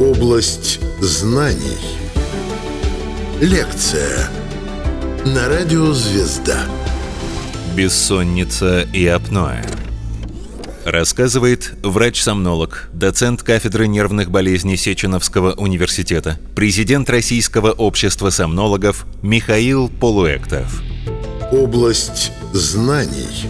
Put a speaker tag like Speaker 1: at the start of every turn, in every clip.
Speaker 1: Область знаний. Лекция на радио «Звезда».
Speaker 2: Бессонница и апноэ. Рассказывает врач-сомнолог, доцент кафедры нервных болезней Сеченовского университета, президент Российского общества сомнологов Михаил Полуэктов.
Speaker 1: Область знаний.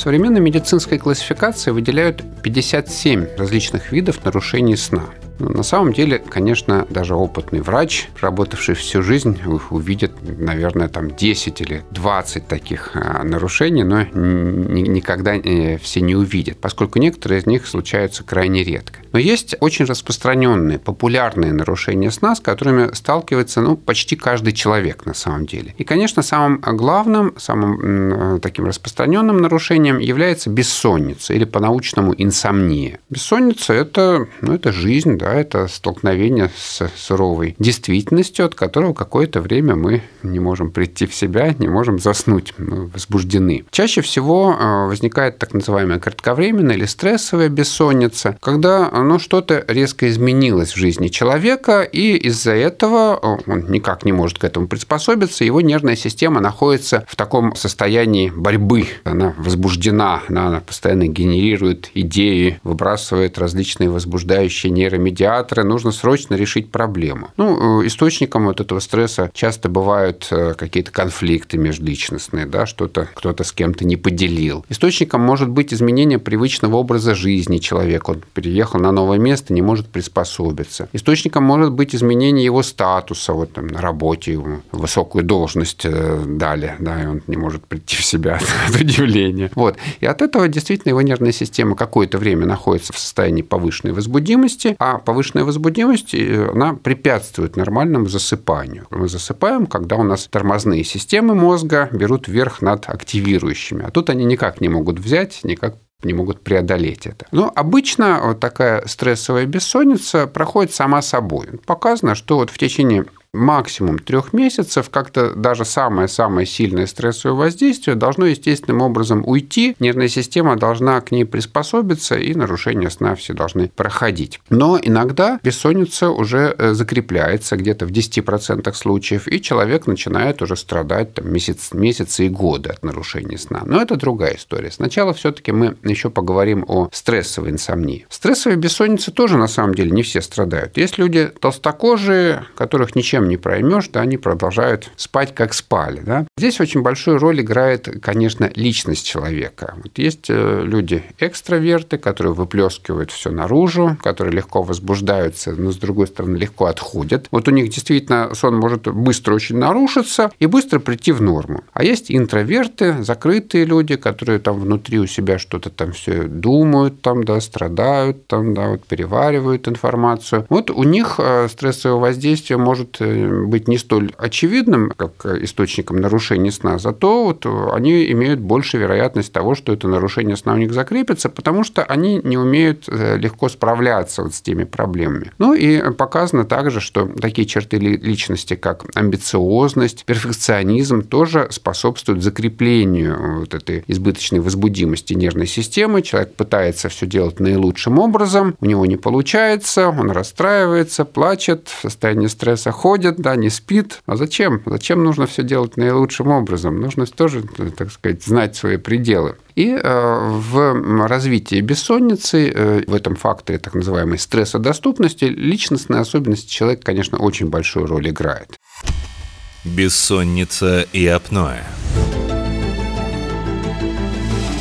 Speaker 3: В современной медицинской классификации выделяют 57 различных видов нарушений сна – ну, на самом деле, конечно, даже опытный врач, работавший всю жизнь, увидит, наверное, там 10 или 20 таких а, нарушений, но никогда э, все не увидят, поскольку некоторые из них случаются крайне редко. Но есть очень распространенные, популярные нарушения сна, с которыми сталкивается ну, почти каждый человек на самом деле. И, конечно, самым главным, самым э, таким распространенным нарушением является бессонница или по-научному инсомния. Бессонница – это, ну, это жизнь, да, это столкновение с суровой действительностью, от которого какое-то время мы не можем прийти в себя, не можем заснуть, мы возбуждены. Чаще всего э, возникает так называемая кратковременная или стрессовая бессонница, когда ну, что-то резко изменилось в жизни человека, и из-за этого э, он никак не может к этому приспособиться, его нервная система находится в таком состоянии борьбы. Она возбуждена, она постоянно генерирует идеи, выбрасывает различные возбуждающие нейромедиаторы, нужно срочно решить проблему. Ну, э, источником вот этого стресса часто бывают э, какие-то конфликты межличностные, да, что-то кто-то с кем-то не поделил. Источником может быть изменение привычного образа жизни человека. Он переехал на новое место, не может приспособиться. Источником может быть изменение его статуса, вот там на работе ему высокую должность э, дали, да, и он не может прийти в себя от удивления. Вот. И от этого действительно его нервная система какое-то время находится в состоянии повышенной возбудимости, а повышенная возбудимость, она препятствует нормальному засыпанию. Мы засыпаем, когда у нас тормозные системы мозга берут верх над активирующими. А тут они никак не могут взять, никак не могут преодолеть это. Но обычно вот такая стрессовая бессонница проходит сама собой. Показано, что вот в течение максимум трех месяцев как-то даже самое-самое сильное стрессовое воздействие должно естественным образом уйти, нервная система должна к ней приспособиться, и нарушения сна все должны проходить. Но иногда бессонница уже э, закрепляется где-то в 10% случаев, и человек начинает уже страдать там, месяц, месяцы и годы от нарушения сна. Но это другая история. Сначала все-таки мы еще поговорим о стрессовой инсомнии. Стрессовой бессонницы тоже на самом деле не все страдают. Есть люди толстокожие, которых ничем ничем не проймешь, да, они продолжают спать, как спали. Да. Здесь очень большую роль играет, конечно, личность человека. Вот есть э, люди экстраверты, которые выплескивают все наружу, которые легко возбуждаются, но, с другой стороны, легко отходят. Вот у них действительно сон может быстро очень нарушиться и быстро прийти в норму. А есть интроверты, закрытые люди, которые там внутри у себя что-то там все думают, там, да, страдают, там, да, вот переваривают информацию. Вот у них э, стрессовое воздействие может э, быть не столь очевидным, как источником нарушения сна, зато вот они имеют больше вероятность того, что это нарушение сна у них закрепится, потому что они не умеют э, легко справляться вот с теми проблемами. Ну и показано также, что такие черты личности, как амбициозность, перфекционизм, тоже способствуют закреплению вот этой избыточной возбудимости нервной системы. Человек пытается все делать наилучшим образом, у него не получается, он расстраивается, плачет, в состоянии стресса ходит, ходит, да, не спит. А зачем? Зачем нужно все делать наилучшим образом? Нужно тоже, так сказать, знать свои пределы. И э, в развитии бессонницы, э, в этом факторе так называемой стрессодоступности, личностные особенности человека, конечно, очень большую роль играет.
Speaker 2: Бессонница и апноэ.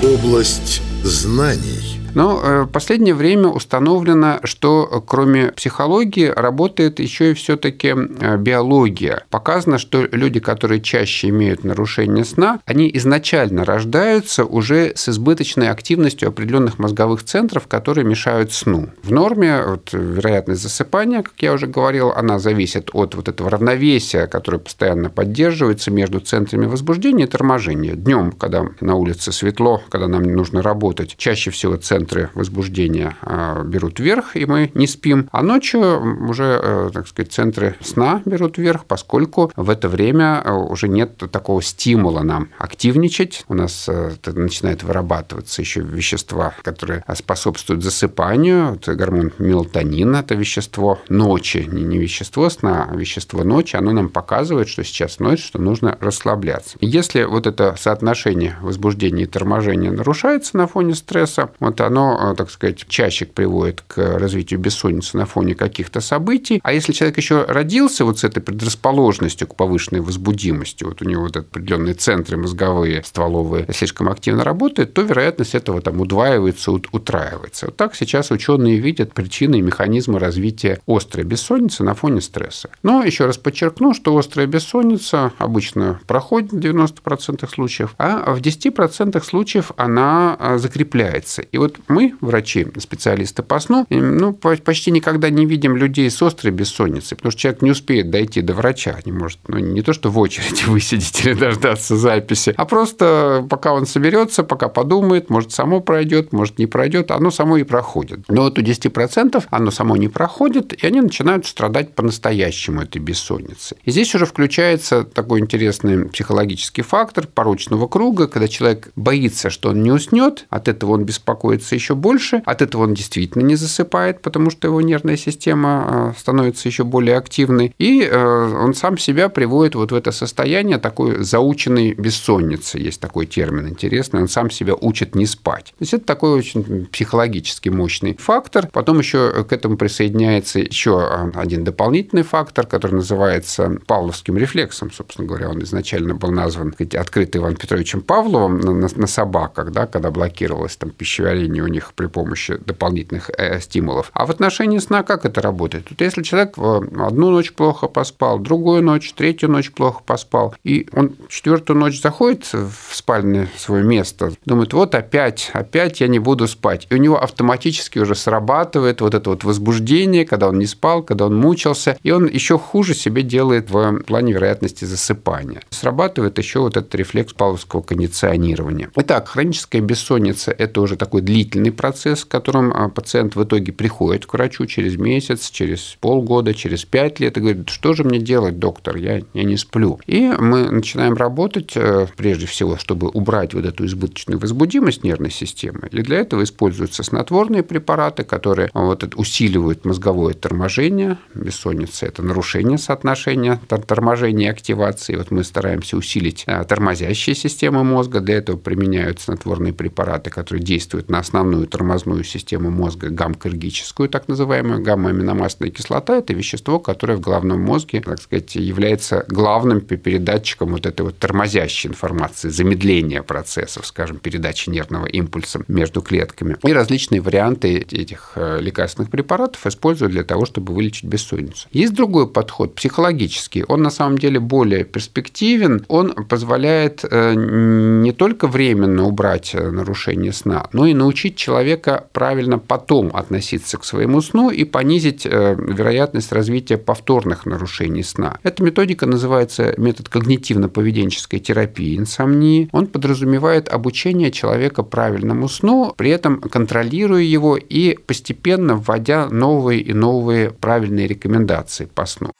Speaker 1: Область знаний –
Speaker 3: но э, в последнее время установлено, что кроме психологии работает еще и все-таки э, биология. Показано, что люди, которые чаще имеют нарушение сна, они изначально рождаются уже с избыточной активностью определенных мозговых центров, которые мешают сну. В норме вот, вероятность засыпания, как я уже говорил, она зависит от вот этого равновесия, которое постоянно поддерживается между центрами возбуждения и торможения. Днем, когда на улице светло, когда нам нужно работать, чаще всего центр центры возбуждения а, берут вверх, и мы не спим, а ночью уже, э, так сказать, центры сна берут вверх, поскольку в это время э, уже нет такого стимула нам активничать. У нас э, начинает вырабатываться еще вещества, которые способствуют засыпанию. Это гормон мелатонин, это вещество ночи, не вещество сна, а вещество ночи. Оно нам показывает, что сейчас ночь, что нужно расслабляться. Если вот это соотношение возбуждения и торможения нарушается на фоне стресса, вот оно, так сказать, чаще приводит к развитию бессонницы на фоне каких-то событий. А если человек еще родился вот с этой предрасположенностью к повышенной возбудимости, вот у него вот определенные центры мозговые, стволовые слишком активно работают, то вероятность этого там удваивается, утраивается. Вот так сейчас ученые видят причины и механизмы развития острой бессонницы на фоне стресса. Но еще раз подчеркну, что острая бессонница обычно проходит в 90% случаев, а в 10% случаев она а, закрепляется. И вот мы, врачи, специалисты по сну, ну, почти никогда не видим людей с острой бессонницей, потому что человек не успеет дойти до врача, не может, ну, не то, что в очереди высидеть или дождаться записи, а просто пока он соберется, пока подумает, может, само пройдет, может, не пройдет, оно само и проходит. Но вот у 10% оно само не проходит, и они начинают страдать по-настоящему этой бессонницы. И здесь уже включается такой интересный психологический фактор порочного круга, когда человек боится, что он не уснет, от этого он беспокоится еще больше, от этого он действительно не засыпает, потому что его нервная система э, становится еще более активной, и э, он сам себя приводит вот в это состояние такой заученной бессонницы. Есть такой термин интересный, он сам себя учит не спать. То есть это такой очень психологически мощный фактор. Потом еще к этому присоединяется еще один дополнительный фактор, который называется павловским рефлексом. Собственно говоря, он изначально был назван открыт Иваном Петровичем Павловым на, на собаках, да, когда блокировалось там пищеварение у них при помощи дополнительных э, стимулов. А в отношении сна как это работает? Тут если человек одну ночь плохо поспал, другую ночь, третью ночь плохо поспал, и он четвертую ночь заходит в спальное свое место, думает, вот опять, опять я не буду спать. И у него автоматически уже срабатывает вот это вот возбуждение, когда он не спал, когда он мучился, и он еще хуже себе делает в плане вероятности засыпания. Срабатывает еще вот этот рефлекс павловского кондиционирования. Итак, хроническая бессонница – это уже такой длительный процесс, в котором а, пациент в итоге приходит к врачу через месяц, через полгода, через пять лет и говорит, что же мне делать, доктор, я, я не сплю. И мы начинаем работать, э, прежде всего, чтобы убрать вот эту избыточную возбудимость нервной системы. И для этого используются снотворные препараты, которые вот, усиливают мозговое торможение. Бессонница – это нарушение соотношения торможения и активации. Вот мы стараемся усилить э, тормозящие системы мозга. Для этого применяют снотворные препараты, которые действуют на основную тормозную систему мозга, гамма-кыргическую, так называемую гамма-аминомастная кислота. Это вещество, которое в головном мозге, так сказать, является главным передатчиком вот этой вот тормозящей информации, замедления процессов, скажем, передачи нервного импульса между клетками. И различные варианты этих э, лекарственных препаратов используют для того, чтобы вылечить бессонницу. Есть другой подход, психологический. Он на самом деле более перспективен. Он позволяет э, не только временно убрать э, нарушение сна, но и научить человека правильно потом относиться к своему сну и понизить вероятность развития повторных нарушений сна. Эта методика называется метод когнитивно-поведенческой терапии инсомнии. Он подразумевает обучение человека правильному сну, при этом контролируя его и постепенно вводя новые и новые правильные рекомендации по сну.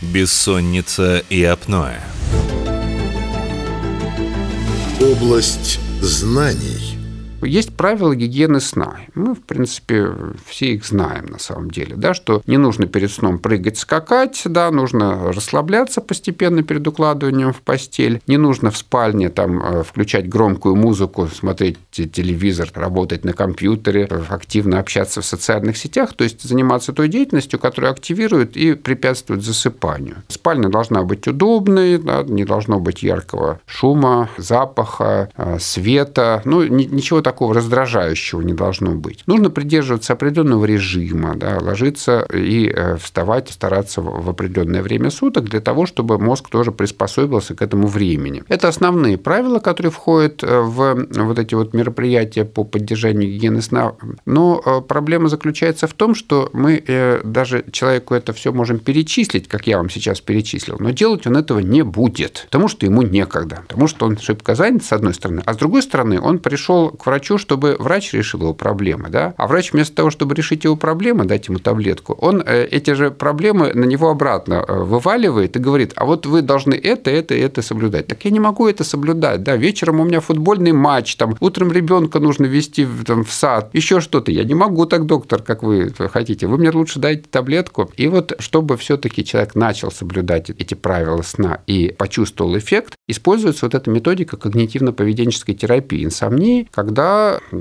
Speaker 2: Бессонница и апноэ.
Speaker 1: Область знаний.
Speaker 3: Есть правила гигиены сна. Мы, в принципе, все их знаем на самом деле, да, что не нужно перед сном прыгать, скакать, да, нужно расслабляться постепенно перед укладыванием в постель, не нужно в спальне там э, включать громкую музыку, смотреть телевизор, работать на компьютере, активно общаться в социальных сетях, то есть заниматься той деятельностью, которая активирует и препятствует засыпанию. Спальня должна быть удобной, да, не должно быть яркого шума, запаха, э, света, ну, ничего такого раздражающего не должно быть. Нужно придерживаться определенного режима, да, ложиться и э, вставать, стараться в определенное время суток для того, чтобы мозг тоже приспособился к этому времени. Это основные правила, которые входят э, в вот эти вот мероприятия по поддержанию гигиены сна. Но э, проблема заключается в том, что мы даже человеку это все можем перечислить, как я вам сейчас перечислил, но делать он этого не будет, потому что ему некогда, потому что он шибко занят, с одной стороны, а с другой стороны, он пришел к врачу врачу, чтобы врач решил его проблемы, да, а врач вместо того, чтобы решить его проблемы, дать ему таблетку, он э, эти же проблемы на него обратно э, вываливает и говорит, а вот вы должны это, это, это соблюдать. Так я не могу это соблюдать, да, вечером у меня футбольный матч, там, утром ребенка нужно вести там, в сад, еще что-то. Я не могу так, доктор, как вы хотите. Вы мне лучше дайте таблетку. И вот, чтобы все-таки человек начал соблюдать эти правила сна и почувствовал эффект, используется вот эта методика когнитивно-поведенческой терапии инсомнии, когда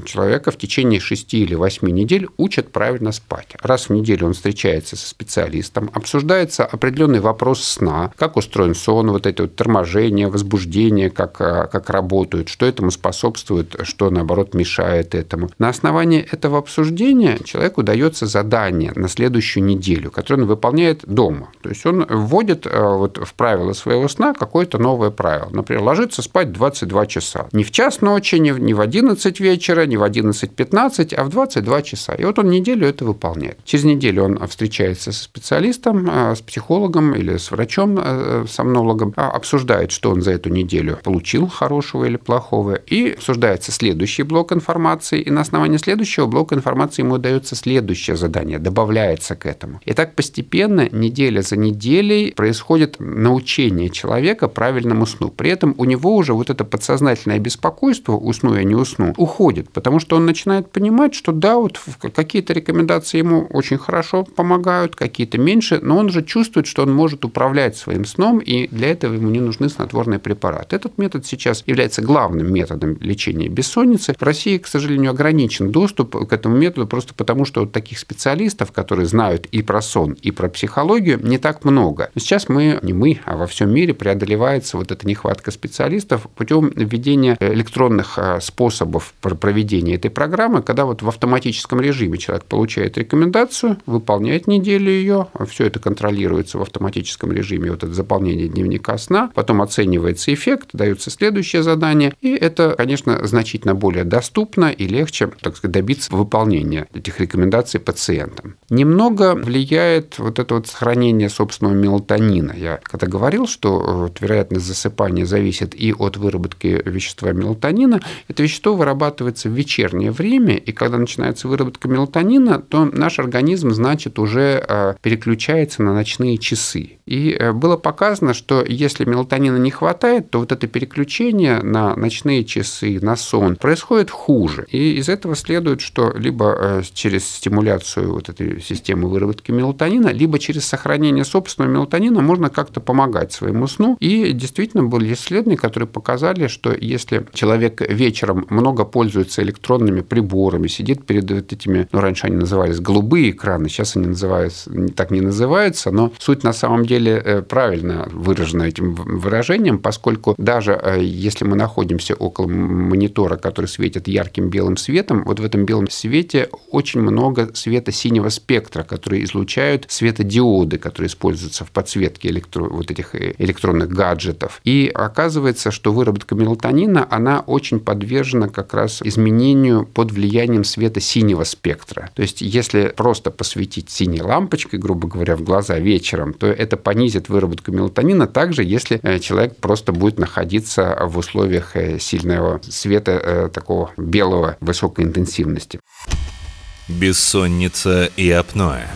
Speaker 3: человека в течение 6 или 8 недель учат правильно спать. Раз в неделю он встречается со специалистом, обсуждается определенный вопрос сна, как устроен сон, вот это вот торможение, возбуждение, как, а, как работают, что этому способствует, что, наоборот, мешает этому. На основании этого обсуждения человеку дается задание на следующую неделю, которое он выполняет дома. То есть он вводит а, вот в правила своего сна какое-то новое правило. Например, ложиться спать 22 часа. Не в час ночи, не в 11 вечера, не в 11.15, а в 22 часа. И вот он неделю это выполняет. Через неделю он встречается со специалистом, а, с психологом или с врачом, а, сомнологом, обсуждает, что он за эту неделю получил, хорошего или плохого, и обсуждается следующий блок информации, и на основании следующего блока информации ему дается следующее задание, добавляется к этому. И так постепенно, неделя за неделей, происходит научение человека правильному сну. При этом у него уже вот это подсознательное беспокойство, усну я не усну, уходит, потому что он начинает понимать, что да, вот какие-то рекомендации ему очень хорошо помогают, какие-то меньше, но он уже чувствует, что он может управлять своим сном, и для этого ему не нужны снотворные препараты. Этот метод сейчас является главным методом лечения бессонницы. В России, к сожалению, ограничен доступ к этому методу просто потому, что вот таких специалистов, которые знают и про сон, и про психологию, не так много. Сейчас мы, не мы, а во всем мире преодолевается вот эта нехватка специалистов путем введения электронных а, способов проведения этой программы, когда вот в автоматическом режиме человек получает рекомендацию, выполняет неделю ее, все это контролируется в автоматическом режиме, вот это заполнение дневника сна, потом оценивается эффект, дается следующее задание, и это, конечно, значительно более доступно и легче, так сказать, добиться выполнения этих рекомендаций пациентам. Немного влияет вот это вот сохранение собственного мелатонина. Я когда говорил, что э, вот, вероятность засыпания зависит и от выработки вещества мелатонина, это вещество вырабатывается в вечернее время, и когда начинается выработка мелатонина, то наш организм, значит, уже э, переключается на ночные часы. И э, было показано, что если мелатонина не хватает, то вот это переключение на ночные часы, на сон происходит хуже. И из этого следует, что либо э, через стимуляцию вот этой системы выработки мелатонина, либо через сохранение собственного мелатонина можно как-то помогать своему сну. И действительно были исследования, которые показали, что если человек вечером много пользуется электронными приборами, сидит перед вот этими, ну, раньше они назывались голубые экраны, сейчас они называются, так не называются, но суть на самом деле э, правильно выражено этим выражением, поскольку даже э, если мы находимся около монитора, который светит ярким белым светом, вот в этом белом свете очень много света синего спектра, который излучают светодиоды, которые используются в подсветке электро... вот этих э, электронных гаджетов. И оказывается, что выработка мелатонина, она очень подвержена как раз изменению под влиянием света синего спектра. То есть, если просто посветить синей лампочкой, грубо говоря, в глаза вечером, то это понизит выработку мелатонина также, если э, человек просто будет находиться в условиях э, сильного света э, такого белого высокой интенсивности.
Speaker 2: Бессонница и апноэ.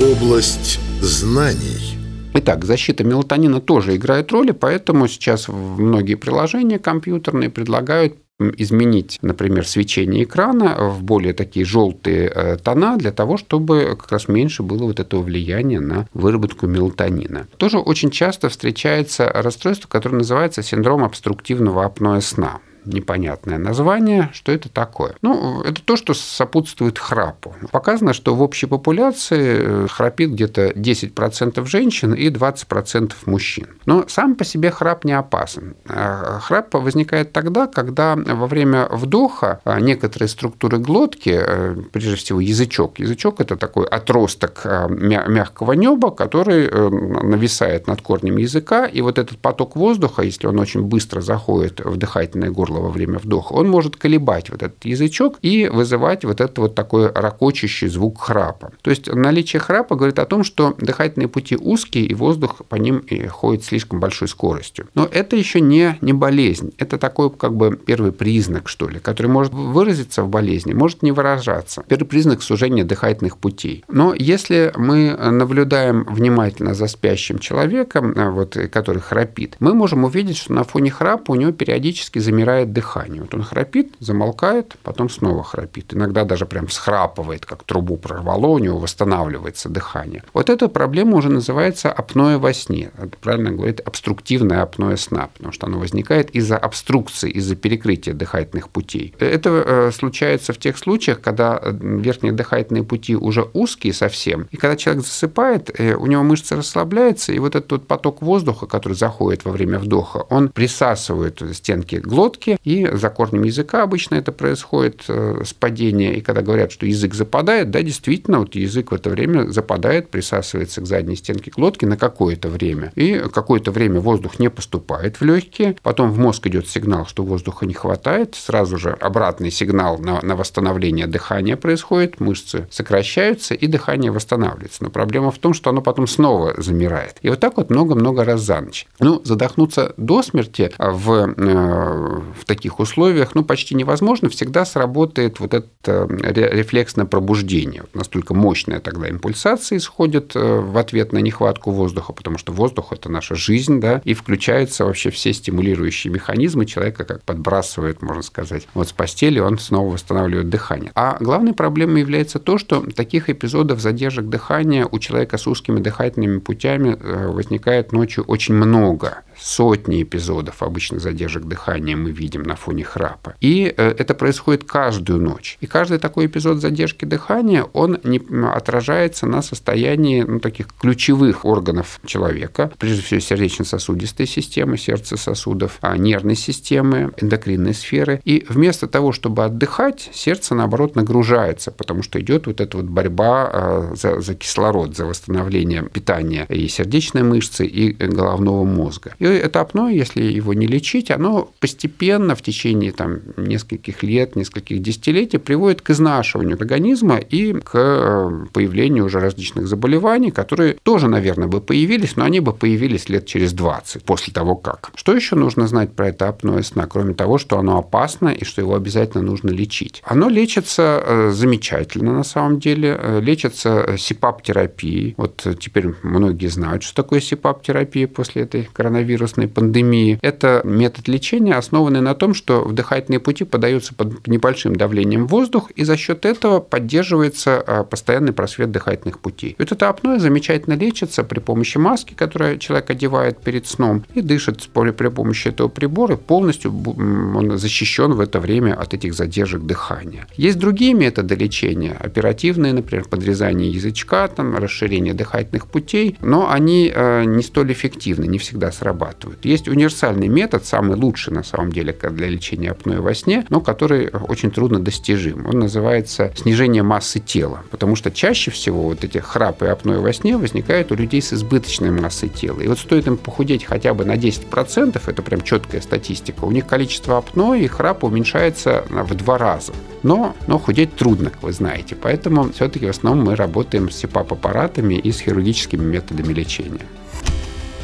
Speaker 1: Область знаний.
Speaker 3: Итак, защита мелатонина тоже играет роль, поэтому сейчас многие приложения компьютерные предлагают изменить, например, свечение экрана в более такие желтые э, тона для того, чтобы как раз меньше было вот этого влияния на выработку мелатонина. Тоже очень часто встречается расстройство, которое называется синдром обструктивного апноэ сна непонятное название. Что это такое? Ну, это то, что сопутствует храпу. Показано, что в общей популяции э, храпит где-то 10% женщин и 20% мужчин. Но сам по себе храп не опасен. А храп возникает тогда, когда во время вдоха а, некоторые структуры глотки, э, прежде всего язычок, язычок – это такой отросток а, мягкого неба, который э, нависает над корнем языка, и вот этот поток воздуха, если он очень быстро заходит в дыхательное горло горло во время вдоха, он может колебать вот этот язычок и вызывать вот этот вот такой ракочущий звук храпа. То есть наличие храпа говорит о том, что дыхательные пути узкие, и воздух по ним ходит слишком большой скоростью. Но это еще не, не болезнь. Это такой как бы первый признак, что ли, который может выразиться в болезни, может не выражаться. Первый признак сужения дыхательных путей. Но если мы наблюдаем внимательно за спящим человеком, э, вот, который храпит, мы можем увидеть, что на фоне храпа у него периодически замирает дыхание. Вот он храпит, замолкает, потом снова храпит. Иногда даже прям схрапывает, как трубу прорвало, у него восстанавливается дыхание. Вот эта проблема уже называется апноэ во сне. Это правильно говорит обструктивное апноэ сна, потому что оно возникает из-за обструкции, из-за перекрытия дыхательных путей. Это э, случается в тех случаях, когда э, верхние дыхательные пути уже узкие совсем, и когда человек засыпает, э, у него мышцы расслабляются, и вот этот вот поток воздуха, который заходит во время вдоха, он присасывает стенки глотки, и за корнем языка обычно это происходит с падения, и когда говорят, что язык западает, да, действительно, вот язык в это время западает, присасывается к задней стенке глотки на какое-то время, и какое-то время воздух не поступает в легкие, потом в мозг идет сигнал, что воздуха не хватает, сразу же обратный сигнал на, на восстановление дыхания происходит, мышцы сокращаются, и дыхание восстанавливается. Но проблема в том, что оно потом снова замирает. И вот так вот много-много раз за ночь. Ну, задохнуться до смерти в, э, в таких условиях, ну, почти невозможно. Всегда сработает вот это э, рефлексное пробуждение. Настолько мощная тогда импульсация исходит э, в ответ на нехватку воздуха, потому что воздух – это наша жизнь, да, и включаются вообще все стимулирующие механизмы человека, как подбрасывает, можно сказать. Вот с постели он снова восстанавливает дыхание. А главной проблемой является то, что таких эпизодов задержек дыхания у человека с узкими дыхательными путями э, возникает ночью очень много сотни эпизодов обычно задержек дыхания мы видим на фоне храпа. И э, это происходит каждую ночь. И каждый такой эпизод задержки дыхания, он не отражается на состоянии ну, таких ключевых органов человека, прежде всего сердечно-сосудистой системы, сердца сосудов, а нервной системы, эндокринной сферы. И вместо того, чтобы отдыхать, сердце, наоборот, нагружается, потому что идет вот эта вот борьба э, за, за кислород, за восстановление питания и сердечной мышцы, и головного мозга. И апноэ, если его не лечить, оно постепенно в течение там, нескольких лет, нескольких десятилетий приводит к изнашиванию организма и к э, появлению уже различных заболеваний, которые тоже, наверное, бы появились, но они бы появились лет через 20 после того, как. Что еще нужно знать про это апноэ сна, кроме того, что оно опасно и что его обязательно нужно лечить? Оно лечится э, замечательно на самом деле, э, лечится СИПАП-терапией. Вот теперь многие знают, что такое СИПАП-терапия после этой коронавирусной вирусной пандемии. Это метод лечения, основанный на том, что в дыхательные пути подаются под небольшим давлением воздух, и за счет этого поддерживается а, постоянный просвет дыхательных путей. Вот это апноэ замечательно лечится при помощи маски, которую человек одевает перед сном, и дышит при помощи этого прибора, полностью он защищен в это время от этих задержек дыхания. Есть другие методы лечения, оперативные, например, подрезание язычка, там, расширение дыхательных путей, но они э, не столь эффективны, не всегда срабатывают срабатывают. Есть универсальный метод, самый лучший на самом деле для лечения апноэ во сне, но который очень трудно достижим. Он называется снижение массы тела, потому что чаще всего вот эти храпы и апноэ во сне возникают у людей с избыточной массой тела. И вот стоит им похудеть хотя бы на 10%, это прям четкая статистика, у них количество апноэ и храпа уменьшается в два раза. Но, но худеть трудно, вы знаете. Поэтому все-таки в основном мы работаем с СИПАП-аппаратами и с хирургическими методами лечения.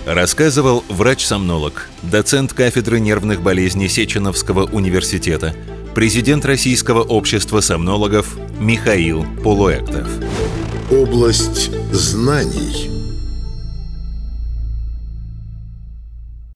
Speaker 2: Рассказывал врач-сомнолог, доцент кафедры нервных болезней Сеченовского университета, президент Российского общества сомнологов Михаил Полуэктов.
Speaker 1: Область знаний –